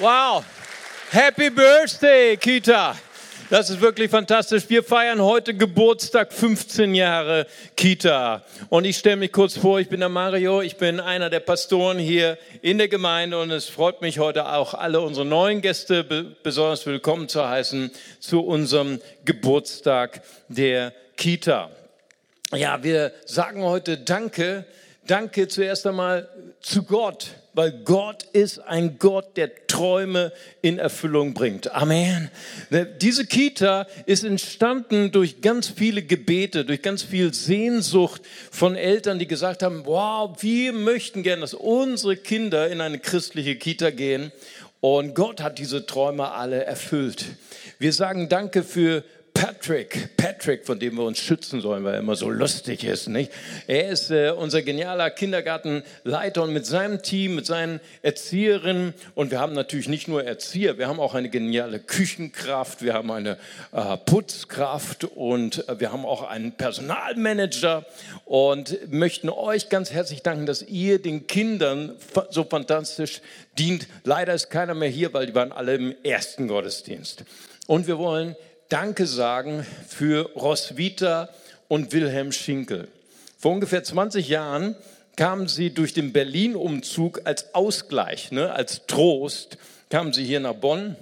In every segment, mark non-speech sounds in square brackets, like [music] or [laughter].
Wow. Happy Birthday, Kita. Das ist wirklich fantastisch. Wir feiern heute Geburtstag, 15 Jahre Kita. Und ich stelle mich kurz vor, ich bin der Mario, ich bin einer der Pastoren hier in der Gemeinde und es freut mich heute auch alle unsere neuen Gäste besonders willkommen zu heißen zu unserem Geburtstag der Kita. Ja, wir sagen heute Danke, Danke zuerst einmal zu Gott weil Gott ist ein Gott, der Träume in Erfüllung bringt. Amen. Ne, diese Kita ist entstanden durch ganz viele Gebete, durch ganz viel Sehnsucht von Eltern, die gesagt haben, wow, wir möchten gerne, dass unsere Kinder in eine christliche Kita gehen. Und Gott hat diese Träume alle erfüllt. Wir sagen Danke für Patrick, Patrick, von dem wir uns schützen sollen, weil er immer so lustig ist. Nicht? Er ist äh, unser genialer Kindergartenleiter und mit seinem Team, mit seinen Erzieherinnen und wir haben natürlich nicht nur Erzieher, wir haben auch eine geniale Küchenkraft, wir haben eine äh, Putzkraft und äh, wir haben auch einen Personalmanager und möchten euch ganz herzlich danken, dass ihr den Kindern so fantastisch dient. Leider ist keiner mehr hier, weil die waren alle im ersten Gottesdienst. Und wir wollen Danke sagen für Roswitha und Wilhelm Schinkel. Vor ungefähr 20 Jahren kamen sie durch den Berlin-Umzug als Ausgleich, ne, als Trost, kamen sie hier nach Bonn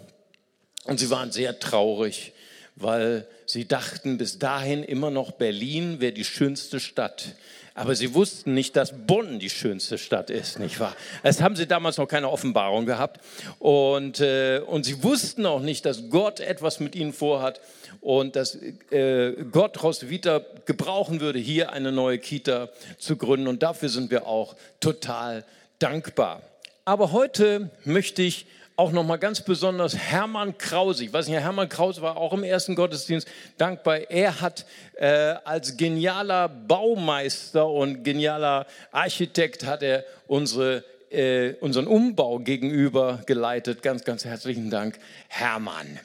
und sie waren sehr traurig, weil sie dachten bis dahin immer noch, Berlin wäre die schönste Stadt. Aber sie wussten nicht, dass Bonn die schönste Stadt ist, nicht wahr? Das haben sie damals noch keine Offenbarung gehabt. Und, äh, und sie wussten auch nicht, dass Gott etwas mit ihnen vorhat und dass äh, Gott Roswitha gebrauchen würde, hier eine neue Kita zu gründen. Und dafür sind wir auch total dankbar. Aber heute möchte ich auch nochmal ganz besonders Hermann Krause. Ich weiß nicht, Hermann Krause war auch im ersten Gottesdienst dankbar. Er hat äh, als genialer Baumeister und genialer Architekt hat er unsere, äh, unseren Umbau gegenüber geleitet. Ganz, ganz herzlichen Dank, Hermann.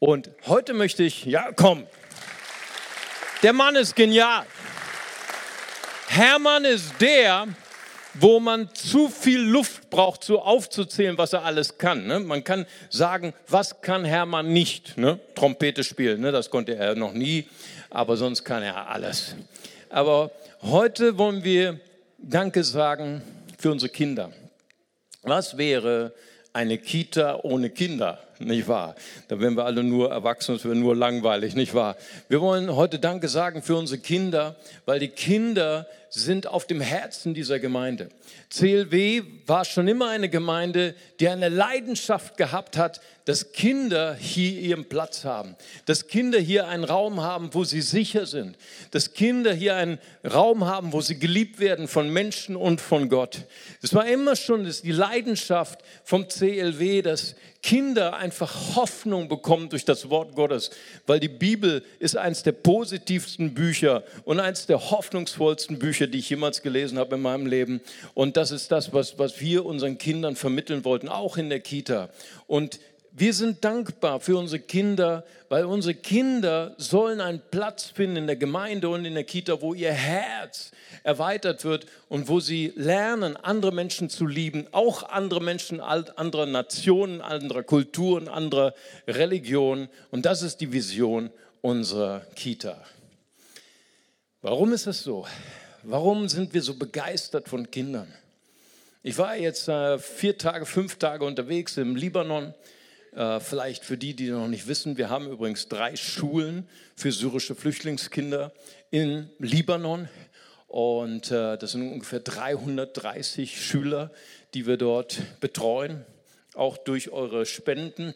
Und heute möchte ich, ja, komm, der Mann ist genial. Hermann ist der, wo man zu viel Luft braucht, so aufzuzählen, was er alles kann. Ne? Man kann sagen, was kann Hermann nicht? Ne? Trompete spielen, ne? das konnte er noch nie, aber sonst kann er alles. Aber heute wollen wir Danke sagen für unsere Kinder. Was wäre eine Kita ohne Kinder? Nicht wahr? Da wären wir alle nur erwachsen, es wäre nur langweilig, nicht wahr? Wir wollen heute Danke sagen für unsere Kinder, weil die Kinder sind auf dem Herzen dieser Gemeinde. CLW war schon immer eine Gemeinde, die eine Leidenschaft gehabt hat, dass Kinder hier ihren Platz haben, dass Kinder hier einen Raum haben, wo sie sicher sind, dass Kinder hier einen Raum haben, wo sie geliebt werden von Menschen und von Gott. Das war immer schon die Leidenschaft vom CLW, dass Kinder einfach Hoffnung bekommen durch das Wort Gottes, weil die Bibel ist eines der positivsten Bücher und eines der hoffnungsvollsten Bücher, die ich jemals gelesen habe in meinem Leben. Und das ist das, was, was wir unseren Kindern vermitteln wollten, auch in der Kita. Und wir sind dankbar für unsere Kinder, weil unsere Kinder sollen einen Platz finden in der Gemeinde und in der Kita, wo ihr Herz erweitert wird und wo sie lernen, andere Menschen zu lieben, auch andere Menschen anderer Nationen, anderer Kulturen, anderer Religionen. Und das ist die Vision unserer Kita. Warum ist das so? Warum sind wir so begeistert von Kindern? Ich war jetzt äh, vier Tage, fünf Tage unterwegs im Libanon äh, vielleicht für die, die noch nicht wissen, wir haben übrigens drei Schulen für syrische Flüchtlingskinder in Libanon. Und äh, das sind ungefähr 330 Schüler, die wir dort betreuen, auch durch eure Spenden.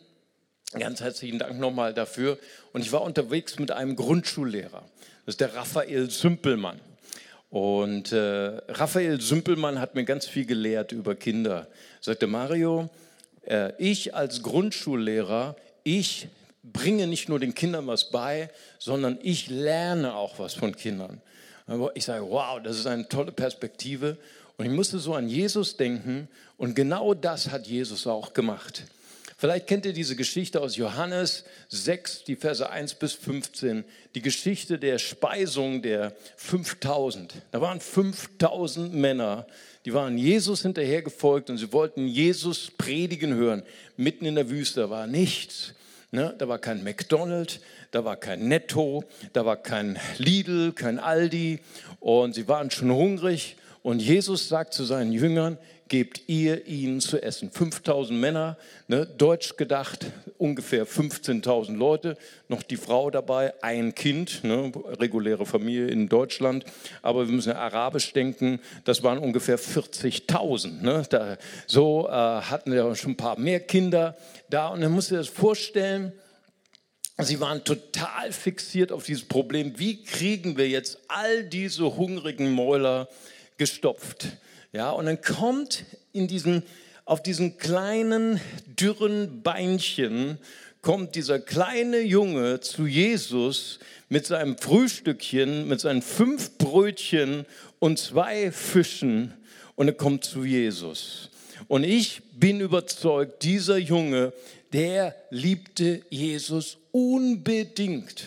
Ganz herzlichen Dank nochmal dafür. Und ich war unterwegs mit einem Grundschullehrer. Das ist der Raphael Sümpelmann. Und äh, Raphael Sümpelmann hat mir ganz viel gelehrt über Kinder. Er sagte, Mario, ich als Grundschullehrer, ich bringe nicht nur den Kindern was bei, sondern ich lerne auch was von Kindern. Ich sage, wow, das ist eine tolle Perspektive. Und ich musste so an Jesus denken und genau das hat Jesus auch gemacht. Vielleicht kennt ihr diese Geschichte aus Johannes 6, die Verse 1 bis 15, die Geschichte der Speisung der 5000. Da waren 5000 Männer, die waren Jesus hinterhergefolgt und sie wollten Jesus predigen hören. Mitten in der Wüste war nichts. Ne? Da war kein McDonald's, da war kein Netto, da war kein Lidl, kein Aldi und sie waren schon hungrig. Und Jesus sagt zu seinen Jüngern, gebt ihr ihnen zu essen. 5000 Männer, ne, deutsch gedacht, ungefähr 15.000 Leute, noch die Frau dabei, ein Kind, ne, reguläre Familie in Deutschland, aber wir müssen ja arabisch denken, das waren ungefähr 40.000. Ne, da, so äh, hatten wir schon ein paar mehr Kinder da und dann musst du dir das vorstellen, Sie waren total fixiert auf dieses Problem, wie kriegen wir jetzt all diese hungrigen Mäuler gestopft? Ja, und dann kommt in diesen, auf diesen kleinen, dürren Beinchen, kommt dieser kleine Junge zu Jesus mit seinem Frühstückchen, mit seinen fünf Brötchen und zwei Fischen und er kommt zu Jesus. Und ich bin überzeugt, dieser Junge, der liebte Jesus unbedingt.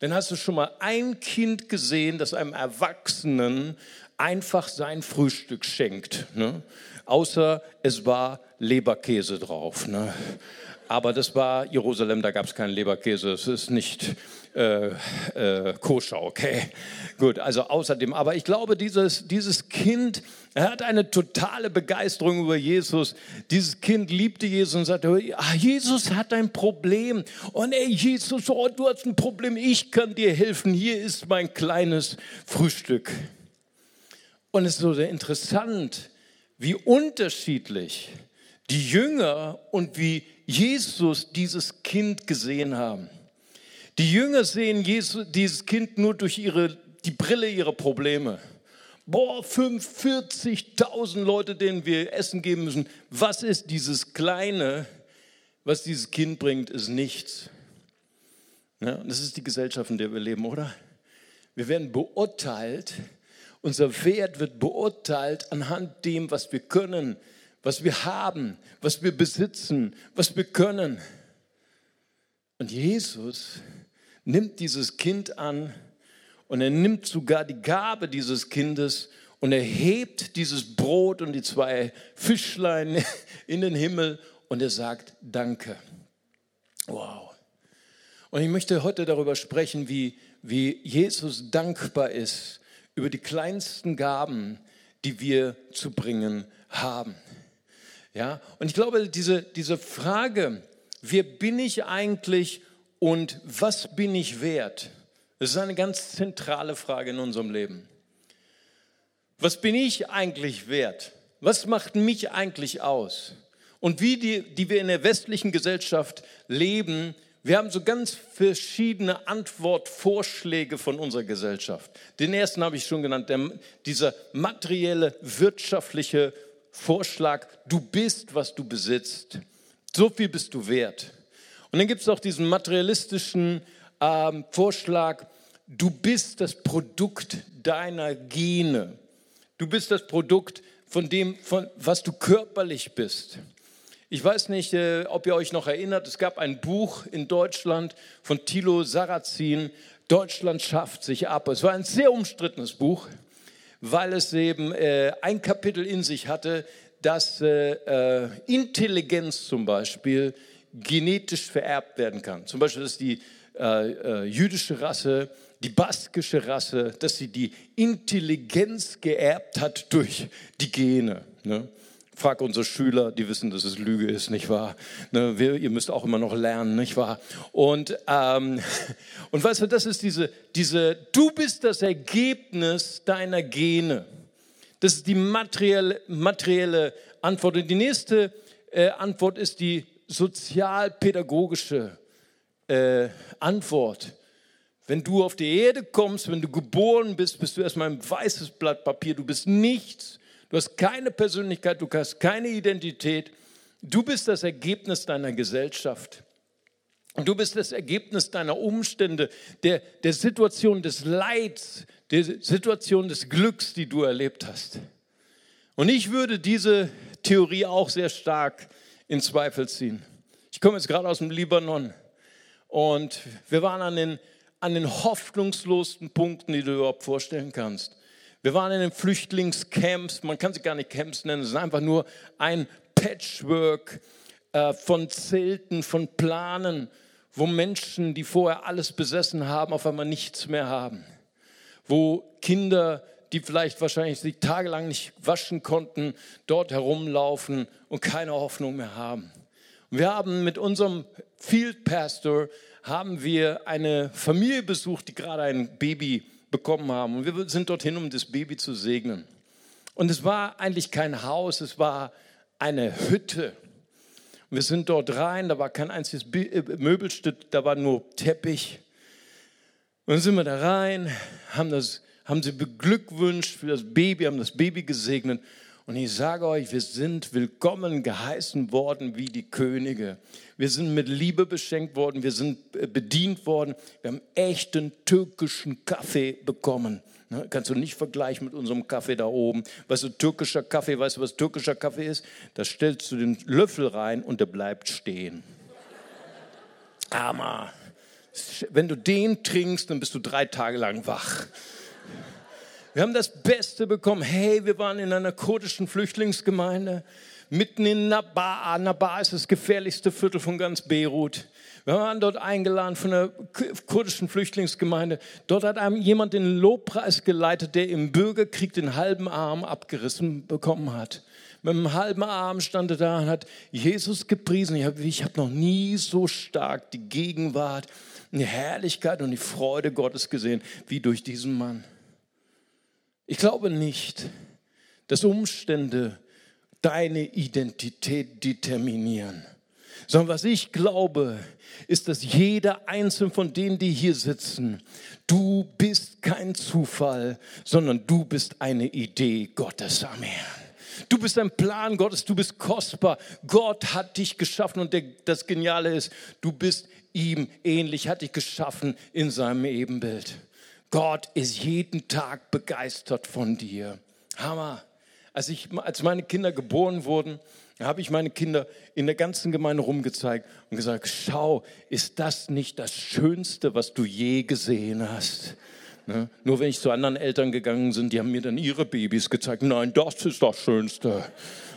Denn hast du schon mal ein Kind gesehen, das einem Erwachsenen einfach sein Frühstück schenkt. Ne? Außer es war Leberkäse drauf. Ne? Aber das war Jerusalem, da gab es keinen Leberkäse. Es ist nicht äh, äh, koscher, okay? Gut, also außerdem. Aber ich glaube, dieses, dieses Kind, er hat eine totale Begeisterung über Jesus. Dieses Kind liebte Jesus und sagte, ah, Jesus hat ein Problem. Und ey, Jesus, oh, du hast ein Problem, ich kann dir helfen. Hier ist mein kleines Frühstück. Und es ist so sehr interessant, wie unterschiedlich die Jünger und wie Jesus dieses Kind gesehen haben. Die Jünger sehen Jesus, dieses Kind nur durch ihre, die Brille ihrer Probleme. Boah, 45.000 Leute, denen wir Essen geben müssen. Was ist dieses Kleine, was dieses Kind bringt, ist nichts. Ja, das ist die Gesellschaft, in der wir leben, oder? Wir werden beurteilt unser Wert wird beurteilt anhand dem, was wir können, was wir haben, was wir besitzen, was wir können. Und Jesus nimmt dieses Kind an und er nimmt sogar die Gabe dieses Kindes und er hebt dieses Brot und die zwei Fischlein [laughs] in den Himmel und er sagt Danke. Wow. Und ich möchte heute darüber sprechen, wie, wie Jesus dankbar ist über die kleinsten Gaben, die wir zu bringen haben. Ja, und ich glaube, diese, diese Frage, wer bin ich eigentlich und was bin ich wert, das ist eine ganz zentrale Frage in unserem Leben. Was bin ich eigentlich wert? Was macht mich eigentlich aus? Und wie die, die wir in der westlichen Gesellschaft leben, wir haben so ganz verschiedene Antwortvorschläge von unserer Gesellschaft. Den ersten habe ich schon genannt, der, dieser materielle, wirtschaftliche Vorschlag, du bist, was du besitzt. So viel bist du wert. Und dann gibt es auch diesen materialistischen ähm, Vorschlag, du bist das Produkt deiner Gene. Du bist das Produkt von dem, von, was du körperlich bist. Ich weiß nicht, äh, ob ihr euch noch erinnert, es gab ein Buch in Deutschland von Thilo Sarrazin, Deutschland schafft sich ab. Es war ein sehr umstrittenes Buch, weil es eben äh, ein Kapitel in sich hatte, dass äh, Intelligenz zum Beispiel genetisch vererbt werden kann. Zum Beispiel, dass die jüdische Rasse, die baskische Rasse, dass sie die Intelligenz geerbt hat durch die Gene. Ne? Frag unsere Schüler, die wissen, dass es Lüge ist, nicht wahr? Ne, wir, ihr müsst auch immer noch lernen, nicht wahr? Und, ähm, [laughs] und weißt du, das ist diese, diese, du bist das Ergebnis deiner Gene. Das ist die materielle, materielle Antwort. Und die nächste äh, Antwort ist die sozialpädagogische äh, Antwort. Wenn du auf die Erde kommst, wenn du geboren bist, bist du erstmal ein weißes Blatt Papier. Du bist nichts Du hast keine Persönlichkeit, du hast keine Identität. Du bist das Ergebnis deiner Gesellschaft. Und du bist das Ergebnis deiner Umstände, der, der Situation des Leids, der Situation des Glücks, die du erlebt hast. Und ich würde diese Theorie auch sehr stark in Zweifel ziehen. Ich komme jetzt gerade aus dem Libanon und wir waren an den, an den hoffnungslosesten Punkten, die du überhaupt vorstellen kannst. Wir waren in den Flüchtlingscamps, man kann sie gar nicht Camps nennen, es ist einfach nur ein Patchwork äh, von Zelten, von Planen, wo Menschen, die vorher alles besessen haben, auf einmal nichts mehr haben. Wo Kinder, die vielleicht wahrscheinlich sich tagelang nicht waschen konnten, dort herumlaufen und keine Hoffnung mehr haben. Und wir haben mit unserem Field Pastor haben wir eine Familie besucht, die gerade ein Baby bekommen haben. Und wir sind dorthin, um das Baby zu segnen. Und es war eigentlich kein Haus, es war eine Hütte. Wir sind dort rein, da war kein einziges äh, Möbelstück, da war nur Teppich. Und dann sind wir da rein, haben, das, haben sie beglückwünscht für das Baby, haben das Baby gesegnet. Und ich sage euch, wir sind willkommen geheißen worden wie die Könige. Wir sind mit Liebe beschenkt worden, wir sind äh, bedient worden. Wir haben echten türkischen Kaffee bekommen. Ne, kannst du nicht vergleichen mit unserem Kaffee da oben. Weißt du, türkischer Kaffee, weißt du, was türkischer Kaffee ist? Da stellst du den Löffel rein und der bleibt stehen. Hammer. Wenn du den trinkst, dann bist du drei Tage lang wach. Wir haben das Beste bekommen. Hey, wir waren in einer kurdischen Flüchtlingsgemeinde mitten in Nabaa. Nabaa ist das gefährlichste Viertel von ganz Beirut. Wir waren dort eingeladen von der kurdischen Flüchtlingsgemeinde. Dort hat einem jemand den Lobpreis geleitet, der im Bürgerkrieg den halben Arm abgerissen bekommen hat. Mit einem halben Arm stand er da und hat Jesus gepriesen. Ich habe hab noch nie so stark die Gegenwart, die Herrlichkeit und die Freude Gottes gesehen wie durch diesen Mann. Ich glaube nicht, dass Umstände deine Identität determinieren. Sondern was ich glaube, ist, dass jeder einzelne von denen, die hier sitzen, du bist kein Zufall, sondern du bist eine Idee Gottes. Amen. Du bist ein Plan Gottes, du bist kostbar. Gott hat dich geschaffen und der, das Geniale ist, du bist ihm ähnlich, hat dich geschaffen in seinem Ebenbild. Gott ist jeden Tag begeistert von dir. Hammer. Als, ich, als meine Kinder geboren wurden, habe ich meine Kinder in der ganzen Gemeinde rumgezeigt und gesagt, schau, ist das nicht das Schönste, was du je gesehen hast? Ne? Nur wenn ich zu anderen Eltern gegangen bin, die haben mir dann ihre Babys gezeigt. Nein, das ist das Schönste,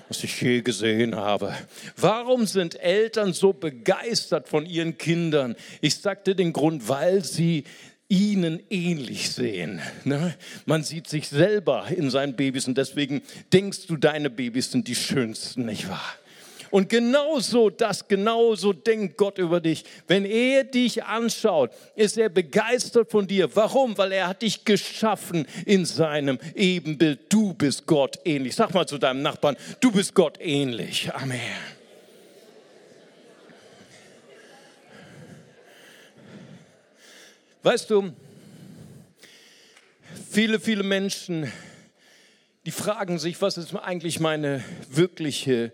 was ich je gesehen habe. Warum sind Eltern so begeistert von ihren Kindern? Ich sagte den Grund, weil sie ihnen ähnlich sehen. Ne? Man sieht sich selber in seinen Babys und deswegen denkst du, deine Babys sind die schönsten, nicht wahr? Und genauso, das genauso denkt Gott über dich. Wenn er dich anschaut, ist er begeistert von dir. Warum? Weil er hat dich geschaffen in seinem Ebenbild. Du bist Gott ähnlich. Sag mal zu deinem Nachbarn, du bist Gott ähnlich. Amen. Weißt du, viele, viele Menschen, die fragen sich, was ist eigentlich meine wirkliche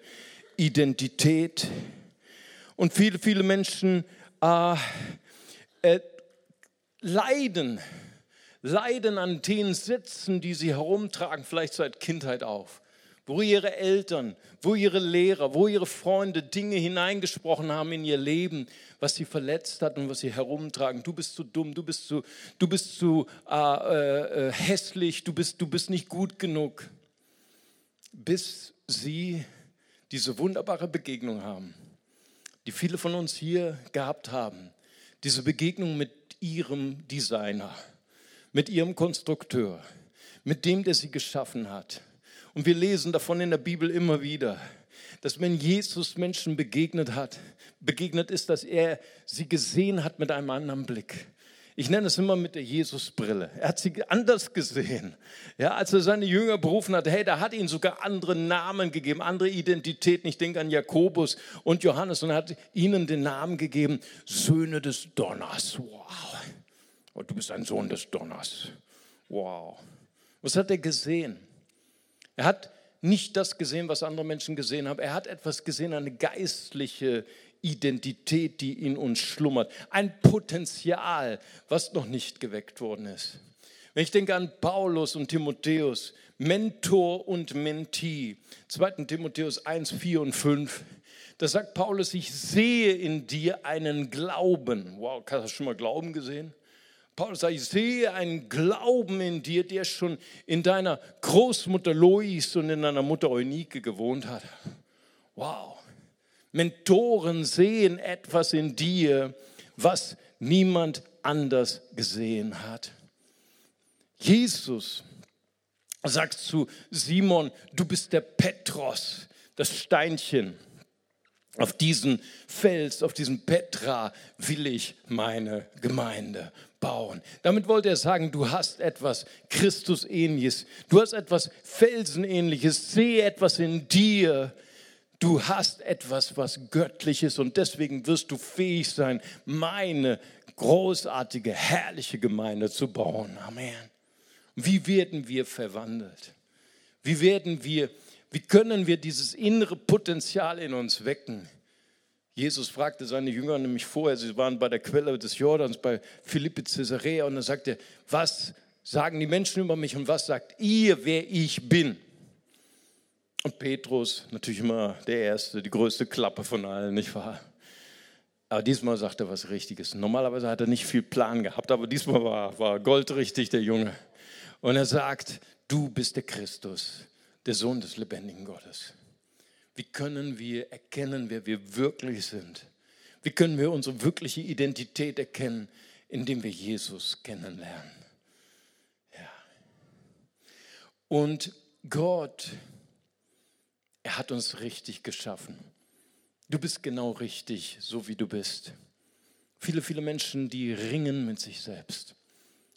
Identität? Und viele, viele Menschen äh, äh, leiden, leiden an den Sätzen, die sie herumtragen, vielleicht seit Kindheit auf wo ihre Eltern, wo ihre Lehrer, wo ihre Freunde Dinge hineingesprochen haben in ihr Leben, was sie verletzt hat und was sie herumtragen. Du bist zu dumm, du bist zu, du bist zu äh, äh, äh, hässlich, du bist, du bist nicht gut genug. Bis sie diese wunderbare Begegnung haben, die viele von uns hier gehabt haben. Diese Begegnung mit ihrem Designer, mit ihrem Konstrukteur, mit dem, der sie geschaffen hat und wir lesen davon in der Bibel immer wieder, dass wenn Jesus Menschen begegnet hat, begegnet ist, dass er sie gesehen hat mit einem anderen Blick. Ich nenne es immer mit der Jesusbrille. Er hat sie anders gesehen. Ja, als er seine Jünger berufen hat, hey, da hat ihnen sogar andere Namen gegeben, andere Identitäten. Ich denke an Jakobus und Johannes und hat ihnen den Namen gegeben, Söhne des Donners. Wow. Oh, du bist ein Sohn des Donners. Wow. Was hat er gesehen? Er hat nicht das gesehen, was andere Menschen gesehen haben. Er hat etwas gesehen, eine geistliche Identität, die in uns schlummert. Ein Potenzial, was noch nicht geweckt worden ist. Wenn ich denke an Paulus und Timotheus, Mentor und Mentee, 2. Timotheus 1, 4 und 5. Da sagt Paulus, ich sehe in dir einen Glauben. Wow, hast du schon mal Glauben gesehen? Paulus sagt, ich sehe einen Glauben in dir, der schon in deiner Großmutter Lois und in deiner Mutter Eunike gewohnt hat. Wow. Mentoren sehen etwas in dir, was niemand anders gesehen hat. Jesus sagt zu Simon, du bist der Petros, das Steinchen. Auf diesen Fels, auf diesen Petra will ich meine Gemeinde bauen. Damit wollte er sagen, du hast etwas Christusähnliches, du hast etwas Felsenähnliches, sehe etwas in dir. Du hast etwas, was göttliches und deswegen wirst du fähig sein, meine großartige, herrliche Gemeinde zu bauen. Amen. Wie werden wir verwandelt? Wie werden wir, wie können wir dieses innere Potenzial in uns wecken? Jesus fragte seine Jünger nämlich vorher, sie waren bei der Quelle des Jordans, bei Philippi Caesarea, und er sagte, was sagen die Menschen über mich und was sagt ihr, wer ich bin? Und Petrus, natürlich immer der Erste, die größte Klappe von allen, nicht wahr? Aber diesmal sagt er was Richtiges. Normalerweise hat er nicht viel Plan gehabt, aber diesmal war, war goldrichtig der Junge. Und er sagt, du bist der Christus, der Sohn des lebendigen Gottes. Wie können wir erkennen, wer wir wirklich sind? Wie können wir unsere wirkliche Identität erkennen, indem wir Jesus kennenlernen? Ja. Und Gott, er hat uns richtig geschaffen. Du bist genau richtig, so wie du bist. Viele, viele Menschen, die ringen mit sich selbst.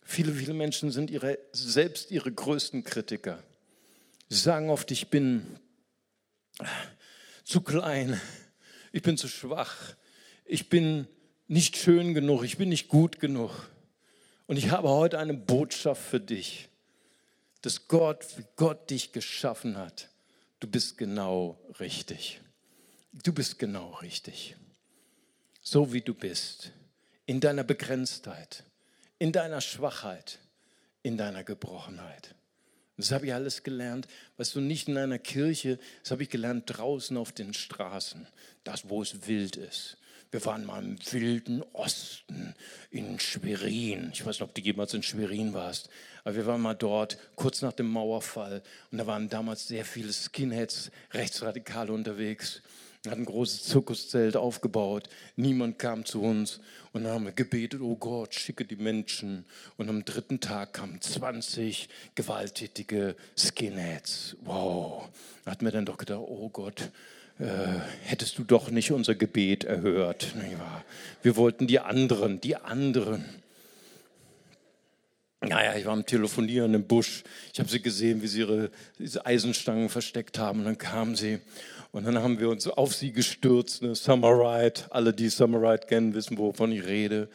Viele, viele Menschen sind ihre, selbst ihre größten Kritiker. Sie sagen oft, ich bin zu klein, ich bin zu schwach, ich bin nicht schön genug, ich bin nicht gut genug. Und ich habe heute eine Botschaft für dich, dass Gott, wie Gott dich geschaffen hat, du bist genau richtig. Du bist genau richtig. So wie du bist. In deiner Begrenztheit, in deiner Schwachheit, in deiner Gebrochenheit. Das habe ich alles gelernt, weißt du, nicht in einer Kirche, das habe ich gelernt draußen auf den Straßen, das, wo es wild ist. Wir waren mal im wilden Osten in Schwerin. Ich weiß nicht, ob du jemals in Schwerin warst, aber wir waren mal dort kurz nach dem Mauerfall und da waren damals sehr viele Skinheads, Rechtsradikale unterwegs hat ein großes Zirkuszelt aufgebaut. Niemand kam zu uns. Und dann haben wir gebetet, oh Gott, schicke die Menschen. Und am dritten Tag kamen 20 gewalttätige Skinheads. Wow. Da hat mir dann doch gedacht, oh Gott, äh, hättest du doch nicht unser Gebet erhört. Wir wollten die anderen, die anderen. Naja, ich war am Telefonieren im Busch. Ich habe sie gesehen, wie sie ihre Eisenstangen versteckt haben. Und dann kamen sie und dann haben wir uns auf sie gestürzt, ne? Summer Ride. Alle, die Summer Ride kennen, wissen, wovon ich rede.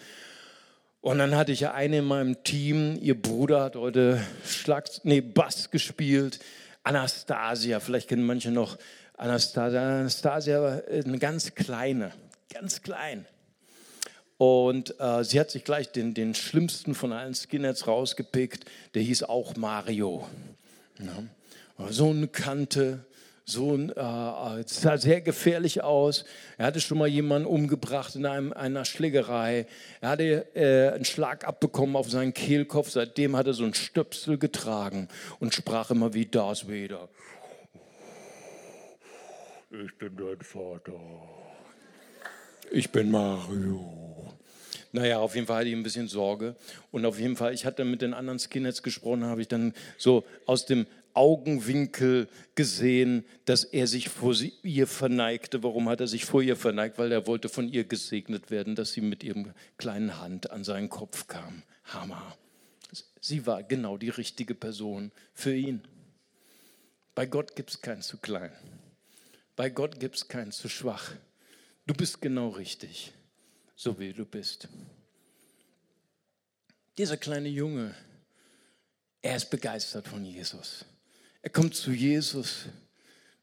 Und dann hatte ich ja eine in meinem Team, ihr Bruder hat heute Schlag, nee, Bass gespielt. Anastasia, vielleicht kennen manche noch Anastasia. Anastasia war eine ganz kleine, ganz klein. Und äh, sie hat sich gleich den, den schlimmsten von allen Skinheads rausgepickt. Der hieß auch Mario. Ja. So eine Kante, so ein, äh, sah sehr gefährlich aus. Er hatte schon mal jemanden umgebracht in einem, einer Schlägerei. Er hatte äh, einen Schlag abbekommen auf seinen Kehlkopf. Seitdem hat er so einen Stöpsel getragen und sprach immer wie Darth Vader. Ich bin dein Vater. Ich bin Mario. Naja, auf jeden Fall hatte ich ein bisschen Sorge. Und auf jeden Fall, ich hatte mit den anderen Skinheads gesprochen, habe ich dann so aus dem Augenwinkel gesehen, dass er sich vor ihr verneigte. Warum hat er sich vor ihr verneigt? Weil er wollte von ihr gesegnet werden, dass sie mit ihrem kleinen Hand an seinen Kopf kam. Hammer. Sie war genau die richtige Person für ihn. Bei Gott gibt es keinen zu klein. Bei Gott gibt es keinen zu schwach. Du bist genau richtig, so wie du bist. Dieser kleine Junge, er ist begeistert von Jesus. Er kommt zu Jesus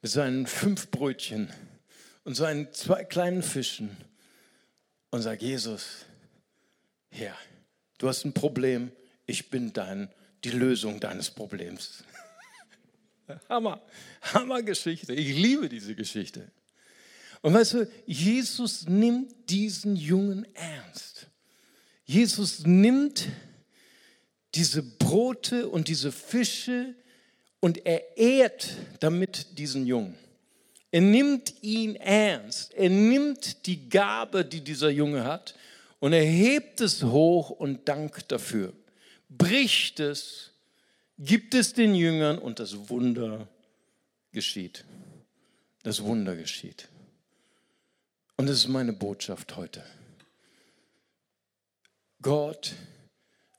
mit seinen fünf Brötchen und seinen zwei kleinen Fischen und sagt, Jesus, Herr, du hast ein Problem, ich bin dein, die Lösung deines Problems. [laughs] Hammer, Hammer Geschichte. Ich liebe diese Geschichte. Und weißt du, Jesus nimmt diesen Jungen ernst. Jesus nimmt diese Brote und diese Fische und er ehrt damit diesen Jungen. Er nimmt ihn ernst. Er nimmt die Gabe, die dieser Junge hat, und er hebt es hoch und dankt dafür. Bricht es, gibt es den Jüngern und das Wunder geschieht. Das Wunder geschieht. Und das ist meine Botschaft heute. Gott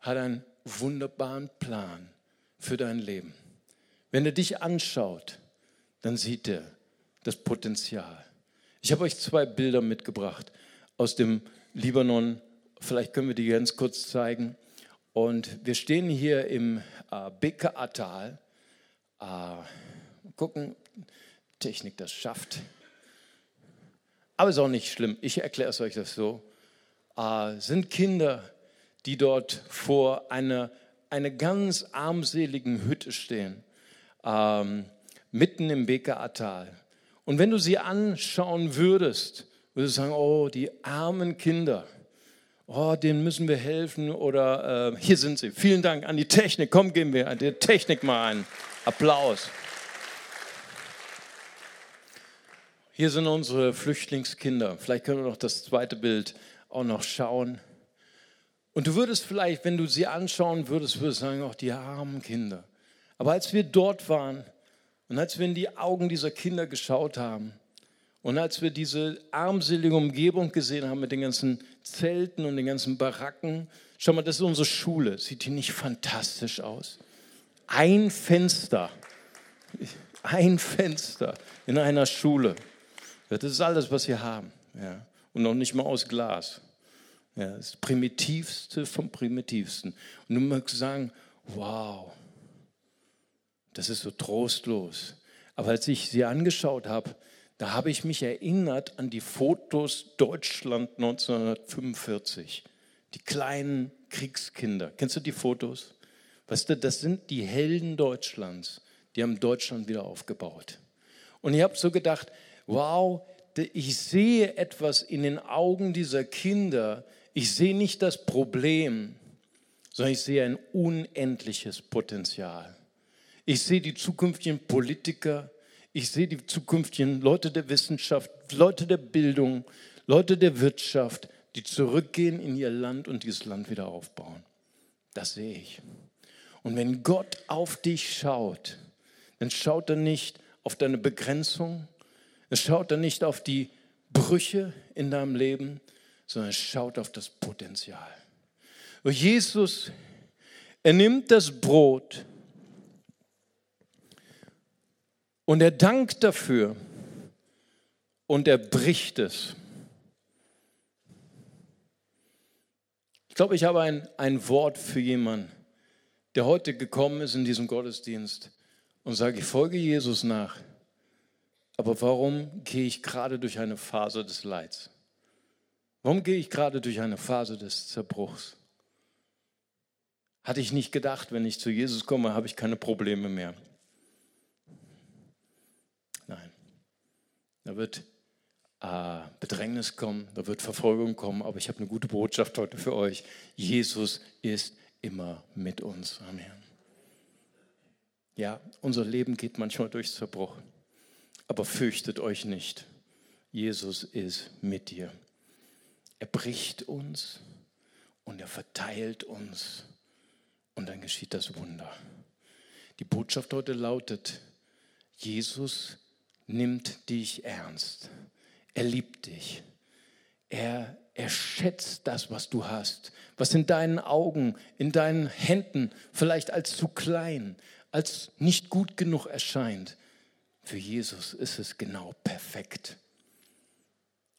hat einen wunderbaren Plan für dein Leben. Wenn er dich anschaut, dann sieht er das Potenzial. Ich habe euch zwei Bilder mitgebracht aus dem Libanon. Vielleicht können wir die ganz kurz zeigen. Und wir stehen hier im äh, Bekaa-Tal. Äh, gucken, Technik das schafft. Aber ist auch nicht schlimm. Ich erkläre es euch das so. Äh, sind Kinder, die dort vor einer eine ganz armseligen Hütte stehen, ähm, mitten im Bekaa-Tal. Und wenn du sie anschauen würdest, würdest du sagen, oh, die armen Kinder, oh, denen müssen wir helfen oder äh, hier sind sie. Vielen Dank an die Technik. Komm, geben wir der Technik mal einen Applaus. Hier sind unsere Flüchtlingskinder. Vielleicht können wir noch das zweite Bild auch noch schauen. Und du würdest vielleicht, wenn du sie anschauen würdest, würdest sagen, auch die armen Kinder. Aber als wir dort waren und als wir in die Augen dieser Kinder geschaut haben und als wir diese armselige Umgebung gesehen haben mit den ganzen Zelten und den ganzen Baracken, schau mal, das ist unsere Schule. Sieht die nicht fantastisch aus? Ein Fenster, ein Fenster in einer Schule. Das ist alles, was wir haben. Ja. Und noch nicht mal aus Glas. Ja, das Primitivste vom Primitivsten. Und du magst sagen, wow, das ist so trostlos. Aber als ich sie angeschaut habe, da habe ich mich erinnert an die Fotos Deutschland 1945. Die kleinen Kriegskinder. Kennst du die Fotos? Weißt du, das sind die Helden Deutschlands. Die haben Deutschland wieder aufgebaut. Und ich habe so gedacht, wow, ich sehe etwas in den Augen dieser Kinder. Ich sehe nicht das Problem, sondern ich sehe ein unendliches Potenzial. Ich sehe die zukünftigen Politiker, ich sehe die zukünftigen Leute der Wissenschaft, Leute der Bildung, Leute der Wirtschaft, die zurückgehen in ihr Land und dieses Land wieder aufbauen. Das sehe ich. Und wenn Gott auf dich schaut, dann schaut er nicht auf deine Begrenzung, es schaut dann nicht auf die Brüche in deinem Leben, sondern schaut auf das Potenzial. Und Jesus, er nimmt das Brot und er dankt dafür und er bricht es. Ich glaube, ich habe ein, ein Wort für jemanden, der heute gekommen ist in diesem Gottesdienst und sage, ich folge Jesus nach. Aber warum gehe ich gerade durch eine Phase des Leids? Warum gehe ich gerade durch eine Phase des Zerbruchs? Hatte ich nicht gedacht, wenn ich zu Jesus komme, habe ich keine Probleme mehr. Nein. Da wird äh, Bedrängnis kommen, da wird Verfolgung kommen, aber ich habe eine gute Botschaft heute für euch. Jesus ist immer mit uns. Amen. Ja, unser Leben geht manchmal durch Zerbruch. Aber fürchtet euch nicht. Jesus ist mit dir. Er bricht uns und er verteilt uns und dann geschieht das Wunder. Die Botschaft heute lautet, Jesus nimmt dich ernst. Er liebt dich. Er, er schätzt das, was du hast, was in deinen Augen, in deinen Händen vielleicht als zu klein, als nicht gut genug erscheint. Für Jesus ist es genau perfekt.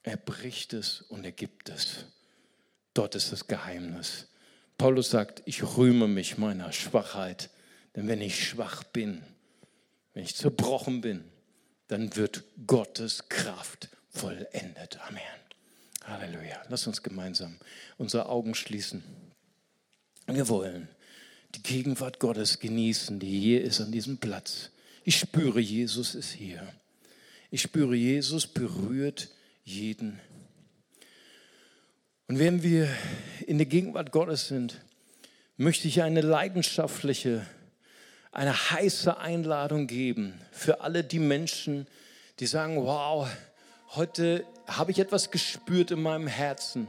Er bricht es und er gibt es. Dort ist das Geheimnis. Paulus sagt, ich rühme mich meiner Schwachheit, denn wenn ich schwach bin, wenn ich zerbrochen bin, dann wird Gottes Kraft vollendet. Amen. Halleluja. Lass uns gemeinsam unsere Augen schließen. Wir wollen die Gegenwart Gottes genießen, die hier ist an diesem Platz. Ich spüre, Jesus ist hier. Ich spüre, Jesus berührt jeden. Und wenn wir in der Gegenwart Gottes sind, möchte ich eine leidenschaftliche, eine heiße Einladung geben für alle die Menschen, die sagen, wow, heute habe ich etwas gespürt in meinem Herzen.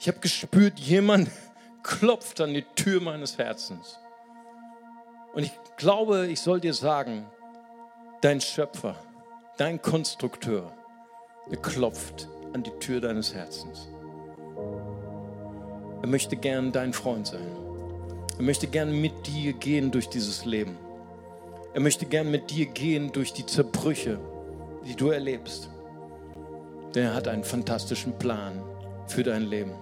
Ich habe gespürt, jemand [laughs] klopft an die Tür meines Herzens. Und ich glaube, ich soll dir sagen, dein Schöpfer, dein Konstrukteur, der klopft an die Tür deines Herzens. Er möchte gern dein Freund sein. Er möchte gern mit dir gehen durch dieses Leben. Er möchte gern mit dir gehen durch die Zerbrüche, die du erlebst. Denn er hat einen fantastischen Plan für dein Leben.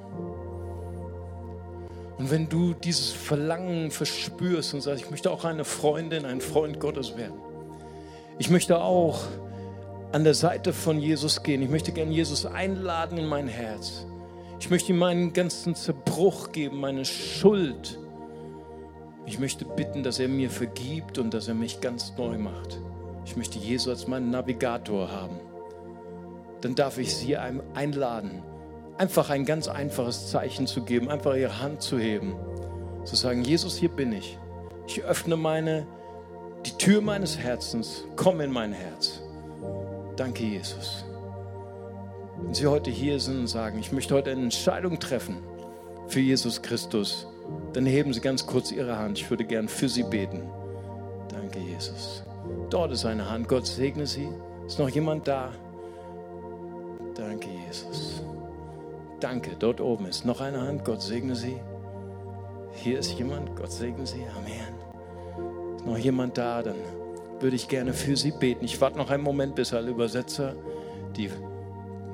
Und wenn du dieses Verlangen verspürst und sagst, ich möchte auch eine Freundin, ein Freund Gottes werden. Ich möchte auch an der Seite von Jesus gehen. Ich möchte gern Jesus einladen in mein Herz. Ich möchte ihm meinen ganzen Zerbruch geben, meine Schuld. Ich möchte bitten, dass er mir vergibt und dass er mich ganz neu macht. Ich möchte Jesus als meinen Navigator haben. Dann darf ich Sie einladen, einfach ein ganz einfaches Zeichen zu geben, einfach Ihre Hand zu heben, zu sagen, Jesus, hier bin ich. Ich öffne meine, die Tür meines Herzens, komm in mein Herz. Danke, Jesus. Wenn Sie heute hier sind und sagen, ich möchte heute eine Entscheidung treffen für Jesus Christus, dann heben Sie ganz kurz Ihre Hand. Ich würde gern für Sie beten. Danke, Jesus. Dort ist eine Hand. Gott segne Sie. Ist noch jemand da? Danke, Jesus. Danke. Dort oben ist noch eine Hand. Gott segne Sie. Hier ist jemand. Gott segne Sie. Amen. Ist noch jemand da? Dann würde ich gerne für Sie beten. Ich warte noch einen Moment, bis alle Übersetzer die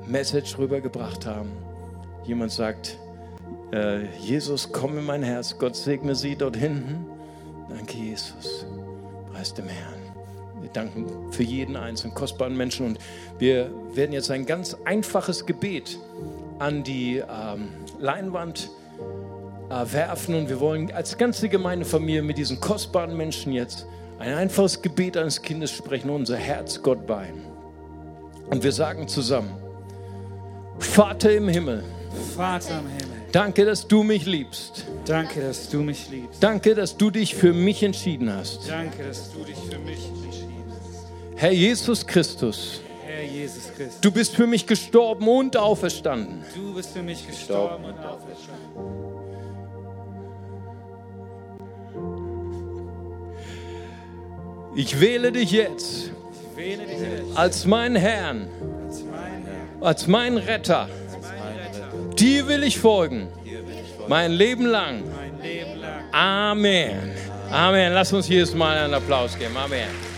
Message rübergebracht haben. Jemand sagt, äh, Jesus, komm in mein Herz, Gott segne Sie dort hinten. Danke, Jesus. Preis dem Herrn. Wir danken für jeden einzelnen kostbaren Menschen und wir werden jetzt ein ganz einfaches Gebet an die ähm, Leinwand äh, werfen und wir wollen als ganze Gemeindefamilie mit diesen kostbaren Menschen jetzt ein einfaches Gebet eines Kindes sprechen, unser Herz Gott bei. Und wir sagen zusammen, Vater im Himmel. Vater im Himmel. Danke, dass du mich liebst. Danke, dass du mich liebst. Danke, dass du dich für mich entschieden hast. Danke, dass du dich für mich entschieden hast. Herr Jesus Christus. Herr Jesus Christus. Du bist für mich gestorben und auferstanden. Du bist für mich gestorben und auferstanden. Ich wähle dich jetzt Ich wähle dich jetzt als meinen Herrn, als mein Herr, als meinen Retter. Dir will ich folgen, mein Leben lang. mein Leben lang. Amen. Amen. Lass uns jedes Mal einen Applaus geben. Amen.